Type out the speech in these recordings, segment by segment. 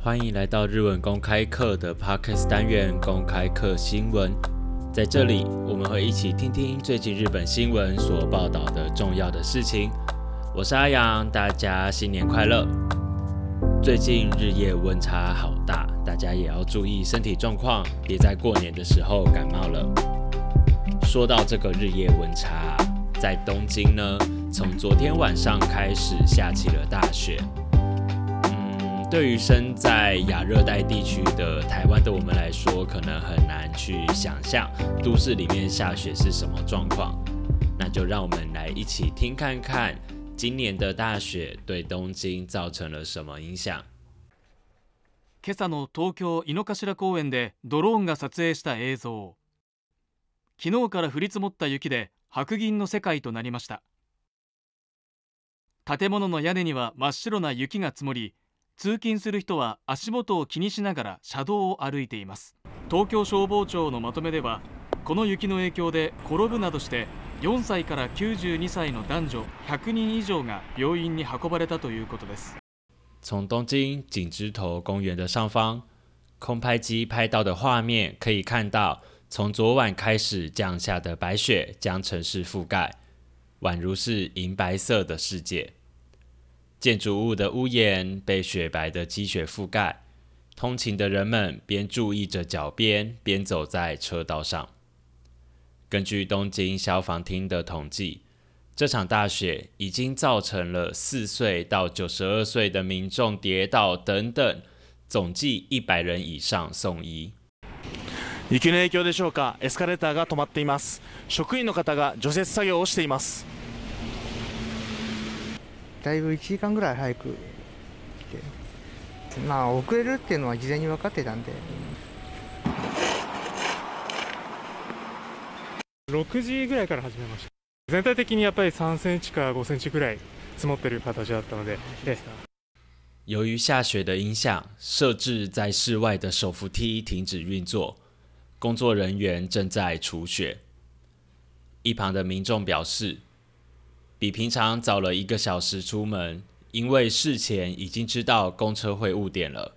欢迎来到日文公开课的 Podcast 单元，公开课新闻。在这里，我们会一起听听最近日本新闻所报道的重要的事情。我是阿阳，大家新年快乐！最近日夜温差好大，大家也要注意身体状况，别在过年的时候感冒了。说到这个日夜温差，在东京呢，从昨天晚上开始下起了大雪。对于生在亚热带地区的台湾的我们来说，可能很难去想象都市里面下雪是什么状况。那就让我们来一起听看看，今年的大雪对东京造成了什么影响。今朝の東京猪苗代公園でドローンが撮影した映像。昨日から降り積もった雪で白銀の世界となりました。建物の屋根には真っ白な雪が積もり。从东京景之头公园的上方，空拍机拍到的画面可以看到，从昨晚开始降下的白雪将城市覆盖，宛如是银白色的世界。建筑物的屋檐被雪白的积雪覆盖，通勤的人们边注意着脚边，边走在车道上。根据东京消防厅的统计，这场大雪已经造成了四岁到九十二岁的民众跌倒等等，总计一百人以上送医。雪の影響でしょうか。エスカレーターが止まっています。職員の方が除雪作業をしています。だいぶ1時間ぐらい早く来て、まあ、遅れるっていうのは事前に分かってたんで。6時ぐらいから始めました。全体的にやっぱり3センチか5センチぐらい積もってる形だったので。由于下雪的影响，设置在室外的手扶梯停止运作，工作人员正在除雪。一旁的民众表示，比平常早了一个小时出门，因为事前已经知道公车会误点了。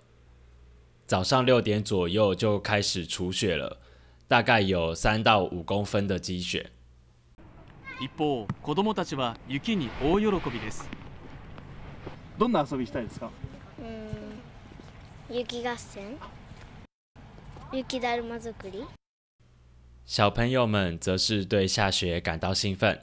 早上六点左右就开始除雪了，大概有三到五公分的积雪。一方，子たちは雪に大喜びです。どんな遊びしたいですか？雪合戦、雪だるま作り。小朋友们则是对下雪感到兴奋。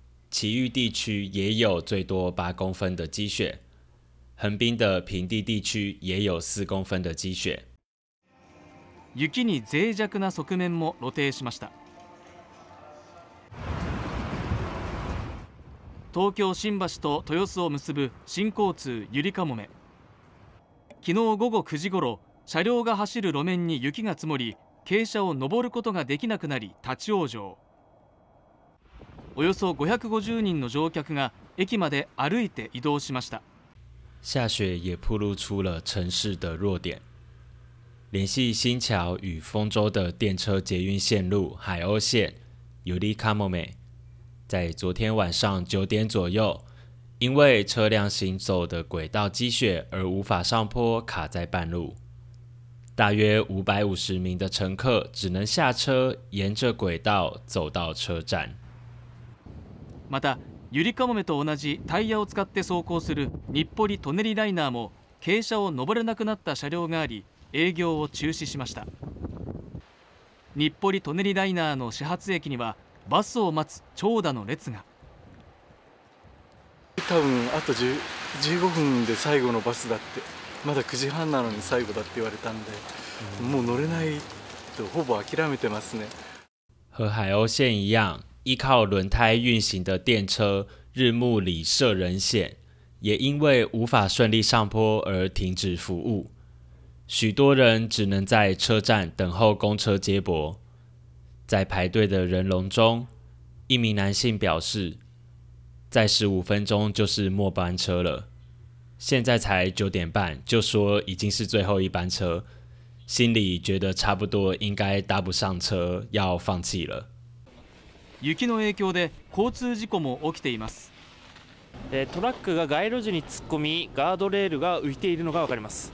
其余地区也有最多八公分的积雪，横滨的平地地区也有四公分的积雪。雪に脆弱な側面も露呈しました。東京新橋と豊洲を結ぶ新交通ゆりかもめ。昨日午後9時ごろ、車両が走る路面に雪が積もり、傾斜を登ることができなくなり立ち往生。およそ550人の乗客が駅まで歩いて移動しました。下雪也暴露出了城市的弱点。联系新桥与丰州的电车捷运线路海鸥线 （Udakamae） 在昨天晚上九点左右，因为车辆行走的轨道积雪而无法上坡，卡在半路。大约五百五十名的乘客只能下车，沿着轨道走到车站。またゆりかもめと同じタイヤを使って走行する日暮里・舎人ライナーも傾斜を上れなくなった車両があり営業を中止しました日暮里・舎人ライナーの始発駅にはバスを待つ長蛇の列が多分あと15分で最後のバスだってまだ9時半なのに最後だって言われたんで、うん、もう乗れないとほぼ諦めてますね和海鸥線一样依靠轮胎运行的电车日暮里涉人险，也因为无法顺利上坡而停止服务，许多人只能在车站等候公车接驳。在排队的人龙中，一名男性表示：“在十五分钟就是末班车了，现在才九点半，就说已经是最后一班车，心里觉得差不多应该搭不上车，要放弃了。”雪の影響で交通事故も起きていますトラックが街路樹に突っ込みガードレールが浮いているのが分かります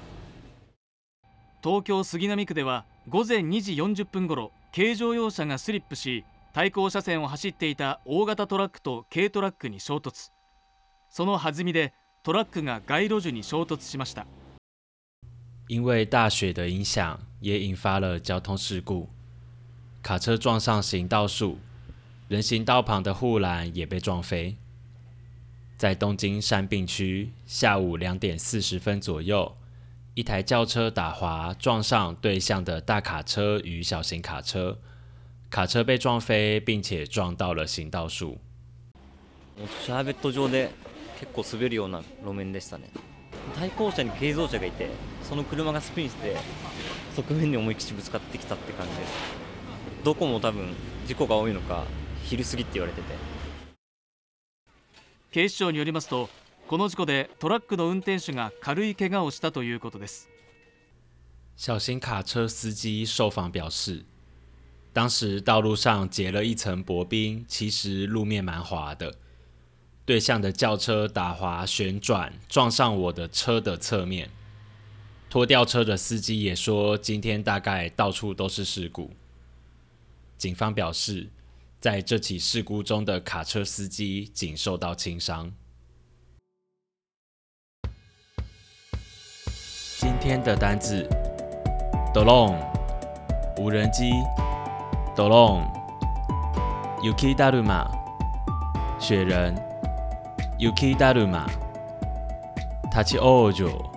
東京杉並区では午前2時40分ごろ軽乗用車がスリップし対向車線を走っていた大型トラックと軽トラックに衝突その弾みでトラックが街路樹に衝突しました因为大雪的影响，也引发了交通事故。卡车撞上行道树，人行道旁的护栏也被撞飞。在东京山病区，下午两点四十分左右，一台轿车打滑撞上对向的大卡车与小型卡车，卡车被撞飞，并且撞到了行道树。シャーベット状で結構滑るような路面でしたね。対向車に軽自動車がいて、その車がスピンして側面に思い切りぶつかってきたって感じです。どこも多分事故が多いのか。過輕了。警長表示，這起事故中，小型卡車司機受訪表示，当時道路上結了一層薄冰，其實路面蠻滑的。对向的轿车打滑旋转，撞上我的車的侧面。拖吊车的司机也说，今天大概到处都是事故。警方表示。在这起事故中的卡车司机仅受到轻伤。今天的单字 d o o n 无人机 ），dolong（ 大鲁马），雪人（尤克大鲁马 ），tachiojo（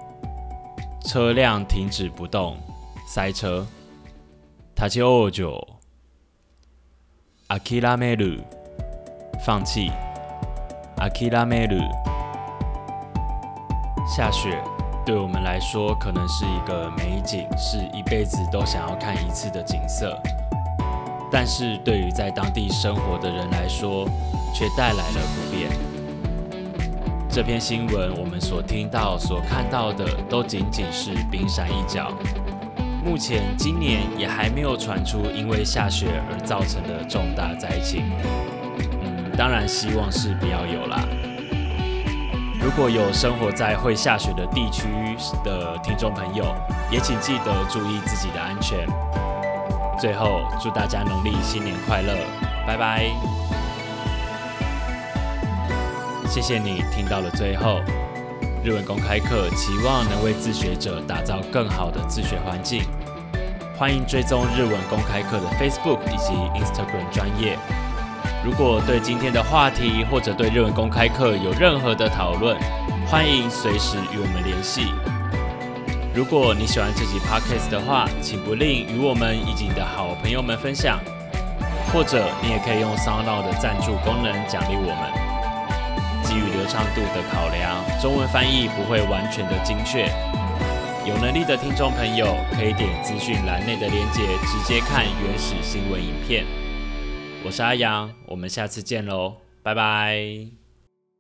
车辆停止不动，塞车 ），tachiojo。阿基拉梅鲁，放弃。阿基拉梅鲁，下雪对我们来说可能是一个美景，是一辈子都想要看一次的景色。但是对于在当地生活的人来说，却带来了不便。这篇新闻我们所听到、所看到的，都仅仅是冰山一角。目前今年也还没有传出因为下雪而造成的重大灾情，嗯，当然希望是不要有啦。如果有生活在会下雪的地区的听众朋友，也请记得注意自己的安全。最后，祝大家农历新年快乐，拜拜！谢谢你听到了最后。日文公开课期望能为自学者打造更好的自学环境，欢迎追踪日文公开课的 Facebook 以及 Instagram 专业。如果对今天的话题或者对日文公开课有任何的讨论，欢迎随时与我们联系。如果你喜欢这集 Podcast 的话，请不吝与我们以及你的好朋友们分享，或者你也可以用 s o u n d o u d 的赞助功能奖励我们。基于流畅度的考量，中文翻译不会完全的精确。有能力的听众朋友可以点资讯栏内的链接直接看原始新闻影片。我是阿阳，我们下次见喽，拜拜。